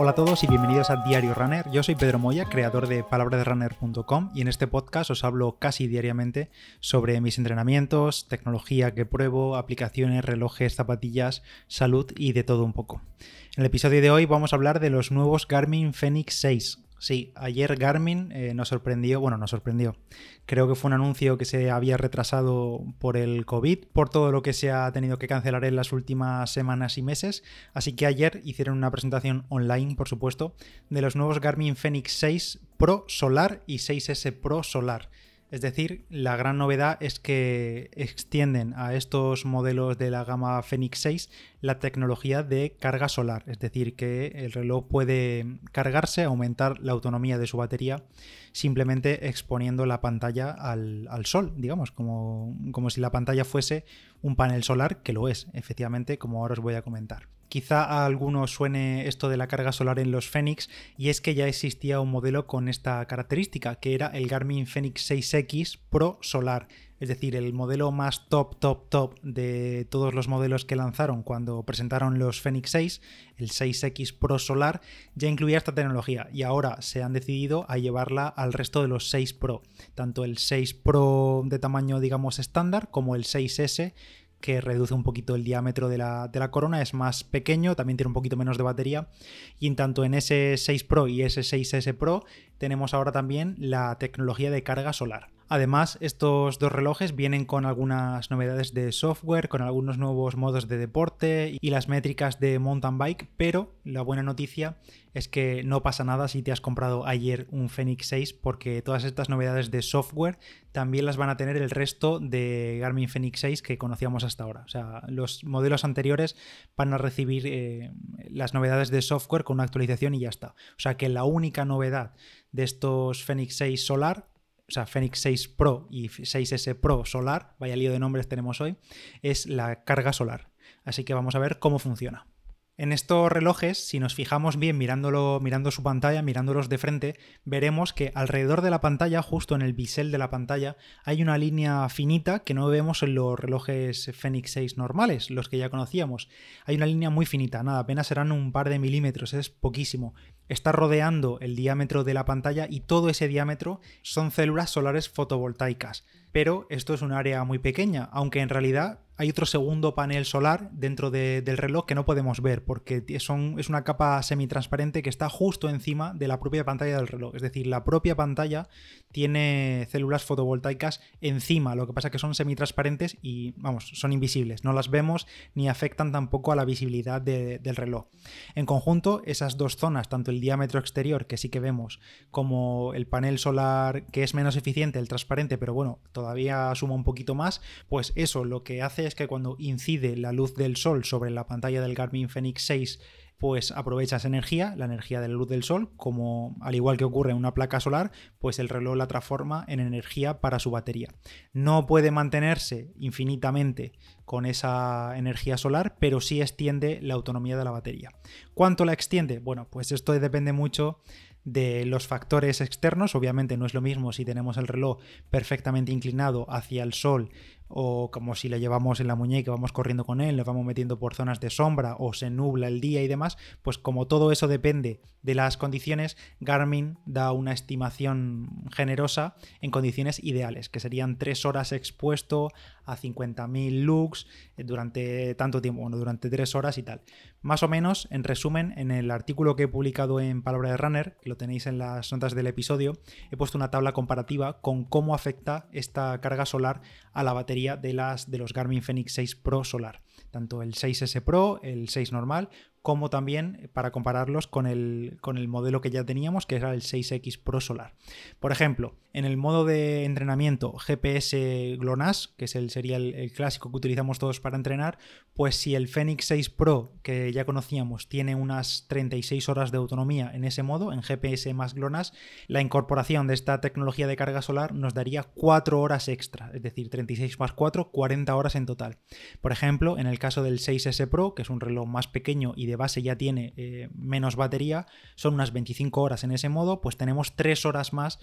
Hola a todos y bienvenidos a Diario Runner. Yo soy Pedro Moya, creador de palabraderunner.com y en este podcast os hablo casi diariamente sobre mis entrenamientos, tecnología que pruebo, aplicaciones, relojes, zapatillas, salud y de todo un poco. En el episodio de hoy vamos a hablar de los nuevos Garmin Fenix 6, Sí, ayer Garmin eh, nos sorprendió, bueno, nos sorprendió. Creo que fue un anuncio que se había retrasado por el COVID, por todo lo que se ha tenido que cancelar en las últimas semanas y meses. Así que ayer hicieron una presentación online, por supuesto, de los nuevos Garmin Fenix 6 Pro Solar y 6S Pro Solar. Es decir, la gran novedad es que extienden a estos modelos de la gama Fenix 6 la tecnología de carga solar, es decir, que el reloj puede cargarse, aumentar la autonomía de su batería simplemente exponiendo la pantalla al, sol, digamos, como, como si la pantalla fuese un panel solar, que lo es, efectivamente, como ahora os voy a comentar. Quizá a algunos suene esto de la carga solar en los Fenix y es que ya existía un modelo con esta característica, que era el Garmin Fenix 6X Pro Solar. Es decir, el modelo más top, top, top de todos los modelos que lanzaron cuando presentaron los Fenix 6, el 6X Pro Solar, ya incluía esta tecnología y ahora se han decidido a llevarla al resto de los 6 Pro, tanto el 6 Pro de tamaño, digamos, estándar como el 6S que reduce un poquito el diámetro de la, de la, corona, es más pequeño, también tiene un poquito menos de batería. Y en tanto en ese 6 Pro y ese 6S Pro tenemos ahora también la tecnología de carga solar. Además, estos dos relojes vienen con algunas novedades de software, con algunos nuevos modos de deporte y las métricas de mountain bike, pero la buena noticia es que no pasa nada si te has comprado ayer un Fenix 6 porque todas estas novedades de software también las van a tener el resto de Garmin Fenix 6 que conocíamos hasta ahora. O sea, los modelos anteriores van a recibir eh, las novedades de software con una actualización y ya está. O sea que la única novedad de estos Fenix 6 Solar o sea, Fenix 6 Pro y 6S Pro Solar, vaya lío de nombres tenemos hoy, es la carga solar. Así que vamos a ver cómo funciona. En estos relojes, si nos fijamos bien mirándolo, mirando su pantalla, mirándolos de frente, veremos que alrededor de la pantalla, justo en el bisel de la pantalla, hay una línea finita que no vemos en los relojes Fenix 6 normales, los que ya conocíamos. Hay una línea muy finita, nada, apenas serán un par de milímetros, es poquísimo. Está rodeando el diámetro de la pantalla y todo ese diámetro son células solares fotovoltaicas. Pero esto es un área muy pequeña, aunque en realidad hay otro segundo panel solar dentro del reloj que no podemos ver porque es una capa semitransparente que está justo encima de la propia pantalla del reloj. Es decir, la propia pantalla tiene células fotovoltaicas encima, lo que pasa que son semitransparentes y, vamos, son invisibles. No las vemos ni afectan tampoco a la visibilidad del reloj. En conjunto, esas dos zonas, tanto el diámetro exterior, que sí que vemos, como el panel solar, que es menos eficiente, el transparente, pero bueno, todavía suma un poquito más, pues eso lo que hace es que cuando incide la luz del sol sobre la pantalla del Garmin Fenix 6 pues aprovecha esa energía, la energía de la luz del sol, como al igual que ocurre en una placa solar, pues el reloj la transforma en energía para su batería. No puede mantenerse infinitamente con esa energía solar, pero sí extiende la autonomía de la batería. ¿Cuánto la extiende? Bueno, pues esto depende mucho de los factores externos. Obviamente no es lo mismo si tenemos el reloj perfectamente inclinado hacia el sol o como si le llevamos en la muñeca, vamos corriendo con él, nos vamos metiendo por zonas de sombra o se nubla el día y demás, pues como todo eso depende de las condiciones, Garmin da una estimación generosa en condiciones ideales, que serían tres horas expuesto a 50.000 lux durante tanto tiempo, bueno, durante tres horas y tal. Más o menos, en resumen, en el artículo que he publicado en Palabra de Runner, que lo tenéis en las notas del episodio, he puesto una tabla comparativa con cómo afecta esta carga solar a la batería de, las, de los Garmin Fenix 6 Pro Solar. Tanto el 6S Pro, el 6 normal, como también para compararlos con el, con el modelo que ya teníamos, que era el 6X Pro Solar. Por ejemplo, en el modo de entrenamiento GPS GLONASS, que es el, sería el, clásico que utilizamos todos para entrenar, pues si el Fenix 6 Pro, que ya conocíamos, tiene unas 36 horas de autonomía en ese modo, en GPS más GLONASS, la incorporación de esta tecnología de carga solar nos daría 4 horas extra, es decir, 36 más 4, 40 horas en total. Por ejemplo, en el caso del 6S Pro, que es un reloj más pequeño y de base ya tiene eh, menos batería, son unas 25 horas en ese modo, pues tenemos 3 horas más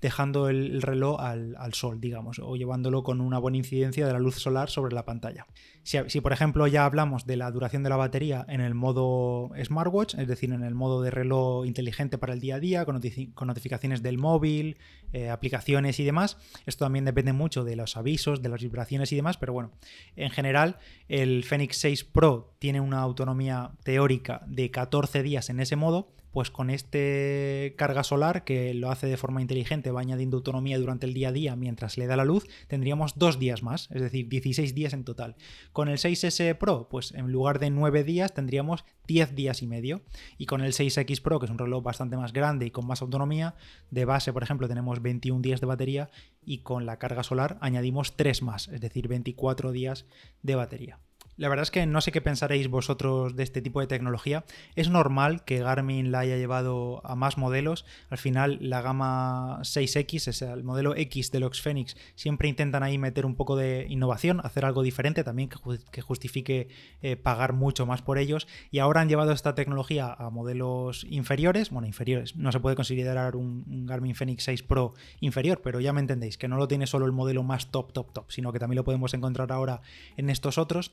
dejando el reloj al, sol, digamos, o llevándolo con una buena incidencia de la luz solar sobre la pantalla. Si, por ejemplo ya hablamos de la duración de la batería en el modo smartwatch, es decir, en el modo de reloj inteligente para el día a día, con, notificaciones del móvil, eh, aplicaciones y demás, esto también depende mucho de los avisos, de las vibraciones y demás, pero bueno, en general el Fenix 6 Pro tiene una autonomía teórica de 14 días en ese modo, pues con este carga solar que lo hace de forma inteligente, va añadiendo autonomía durante el día a día mientras le da la luz, tendríamos dos días más, es decir, 16 días en total. Con el 6S Pro, pues en lugar de 9 días tendríamos 10 días y medio. Y con el 6X Pro, que es un reloj bastante más grande y con más autonomía, de base, por ejemplo, tenemos 21 días de batería y con la carga solar añadimos 3 más, es decir, 24 días de batería. La verdad es que no sé qué pensaréis vosotros de este tipo de tecnología. Es normal que Garmin la haya llevado a más modelos. Al final, la gama 6X, es el modelo X de los Phoenix, siempre intentan ahí meter un poco de innovación, hacer algo diferente también que justifique eh, pagar mucho más por ellos. Y ahora han llevado esta tecnología a modelos inferiores. Bueno, inferiores. No se puede considerar un, un Garmin Fenix 6 Pro inferior, pero ya me entendéis, que no lo tiene solo el modelo más top, top, top, sino que también lo podemos encontrar ahora en estos otros.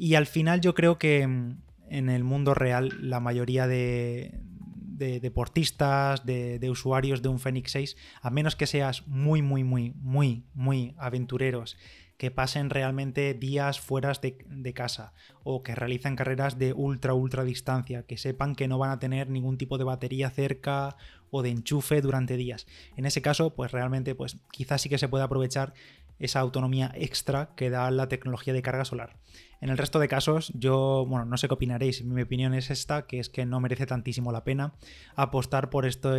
Y al final yo creo que mm, en el mundo real la mayoría de, deportistas, de, usuarios de un Fenix 6, a menos que seas muy, muy, muy, muy, muy aventureros, que pasen realmente días fuera de, de, casa o que realicen carreras de ultra, ultra distancia, que sepan que no van a tener ningún tipo de batería cerca o de enchufe durante días. En ese caso, pues realmente, pues quizás sí que se puede aprovechar esa autonomía extra que da la tecnología de carga solar. En el resto de casos, yo, bueno, no sé qué opinaréis, mi opinión es esta, que es que no merece tantísimo la pena apostar por, esto,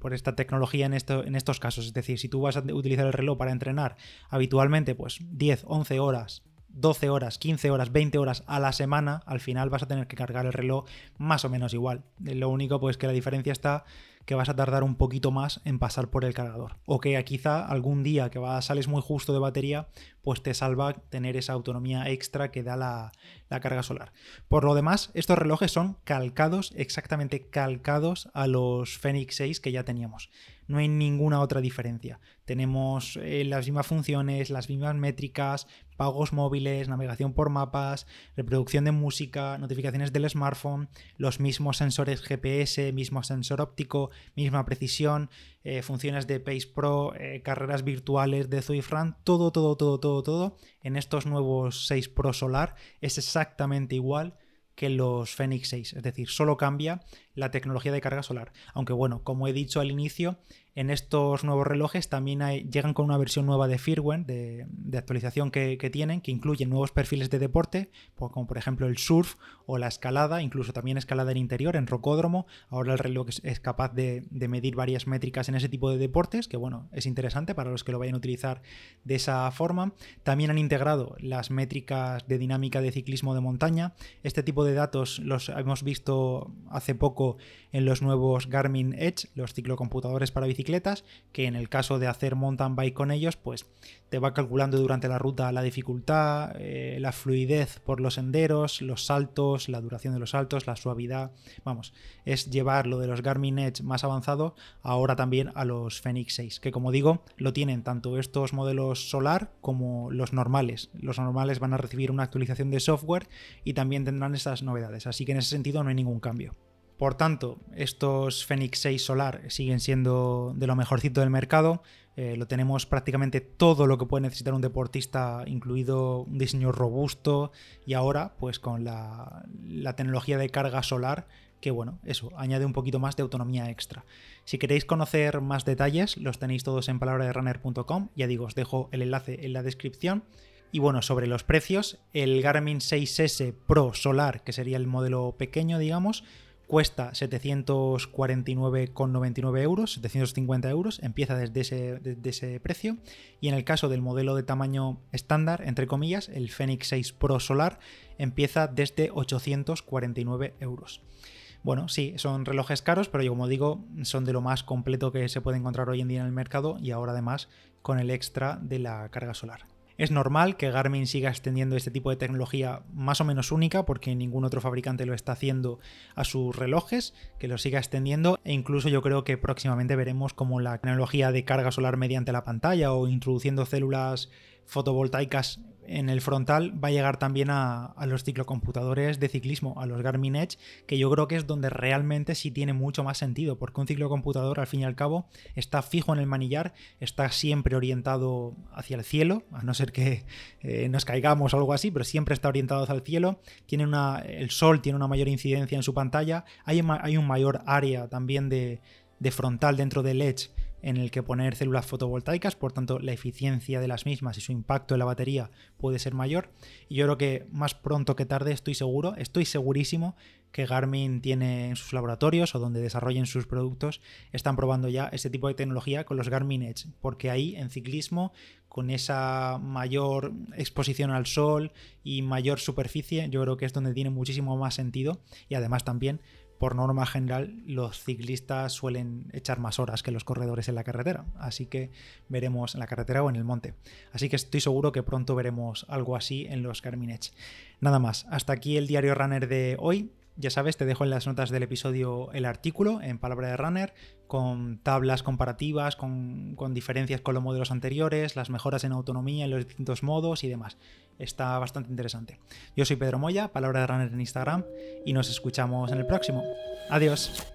por esta tecnología en, en estos casos. Es decir, si tú vas a utilizar el reloj para entrenar habitualmente, pues 10, 11 horas 12 horas, 15 horas, 20 horas a la semana, al final vas a tener que cargar el reloj más o menos igual. Lo único pues que la diferencia está que vas a tardar un poquito más en pasar por el cargador. O que quizá algún día que vas, sales muy justo de batería, pues te salva tener esa autonomía extra que da la, la carga solar. Por lo demás, estos relojes son calcados, exactamente calcados a los Fenix 6 que ya teníamos. No hay ninguna otra diferencia. Tenemos eh, las mismas funciones, las mismas métricas, pagos móviles, navegación por mapas, reproducción de música, notificaciones del smartphone, los mismos sensores GPS, mismo sensor óptico, misma precisión, eh, funciones de Pace Pro, eh, carreras virtuales de Zoe Fran, todo, todo, todo, todo, todo en estos nuevos 6 Pro Solar es exactamente igual que los Fenix 6, es decir, solo cambia la tecnología de carga solar. Aunque bueno, como he dicho al inicio, en estos nuevos relojes también llegan con una versión nueva de firmware, de, actualización que, tienen, que incluye nuevos perfiles de deporte, como por ejemplo el surf o la escalada, incluso también escalada en interior, en rocódromo. Ahora el reloj es, capaz de, medir varias métricas en ese tipo de deportes, que bueno, es interesante para los que lo vayan a utilizar de esa forma. También han integrado las métricas de dinámica de ciclismo de montaña. Este tipo de datos los hemos visto hace poco en los nuevos Garmin Edge, los ciclocomputadores para bicicletas, que en el caso de hacer mountain bike con ellos, pues te va calculando durante la ruta la dificultad, eh, la fluidez por los senderos, los saltos, la duración de los saltos, la suavidad. Vamos, es llevar lo de los Garmin Edge más avanzado ahora también a los Fenix 6, que como digo, lo tienen tanto estos modelos solar como los normales. Los normales van a recibir una actualización de software y también tendrán esas novedades, así que en ese sentido no hay ningún cambio. Por tanto, estos Fenix 6 Solar siguen siendo de lo mejorcito del mercado. Eh, lo tenemos prácticamente todo lo que puede necesitar un deportista, incluido un diseño robusto y ahora, pues con la, tecnología de carga solar, que bueno, eso, añade un poquito más de autonomía extra. Si queréis conocer más detalles, los tenéis todos en palabraderunner.com. Ya digo, os dejo el enlace en la descripción. Y bueno, sobre los precios, el Garmin 6S Pro Solar, que sería el modelo pequeño, digamos, cuesta 749,99 euros, 750 euros, empieza desde ese, ese, precio. Y en el caso del modelo de tamaño estándar, entre comillas, el Fenix 6 Pro Solar empieza desde 849 euros. Bueno, sí, son relojes caros, pero como digo, son de lo más completo que se puede encontrar hoy en día en el mercado y ahora además con el extra de la carga solar. Es normal que Garmin siga extendiendo este tipo de tecnología más o menos única porque ningún otro fabricante lo está haciendo a sus relojes, que lo siga extendiendo e incluso yo creo que próximamente veremos como la tecnología de carga solar mediante la pantalla o introduciendo células fotovoltaicas en el frontal va a llegar también a, los ciclocomputadores de ciclismo, a los Garmin Edge, que yo creo que es donde realmente sí tiene mucho más sentido, porque un ciclocomputador al fin y al cabo está fijo en el manillar, está siempre orientado hacia el cielo, a no ser que eh, nos caigamos o algo así, pero siempre está orientado hacia el cielo, tiene una, el sol tiene una mayor incidencia en su pantalla, hay, hay un mayor área también de, de frontal dentro del Edge en el que poner células fotovoltaicas, por tanto la eficiencia de las mismas y su impacto en la batería puede ser mayor. Y yo creo que más pronto que tarde estoy seguro, estoy segurísimo que Garmin tiene en sus laboratorios o donde desarrollen sus productos, están probando ya este tipo de tecnología con los Garmin Edge, porque ahí en ciclismo, con esa mayor exposición al sol y mayor superficie, yo creo que es donde tiene muchísimo más sentido y además también por norma general los ciclistas suelen echar más horas que los corredores en la carretera, así que veremos en la carretera o en el monte. Así que estoy seguro que pronto veremos algo así en los Garmin. Nada más, hasta aquí el diario runner de hoy. Ya sabes, te dejo en las notas del episodio el artículo en Palabra de Runner con tablas comparativas, con, con, diferencias con los modelos anteriores, las mejoras en autonomía en los distintos modos y demás. Está bastante interesante. Yo soy Pedro Moya, Palabra de Runner en Instagram y nos escuchamos en el próximo. Adiós.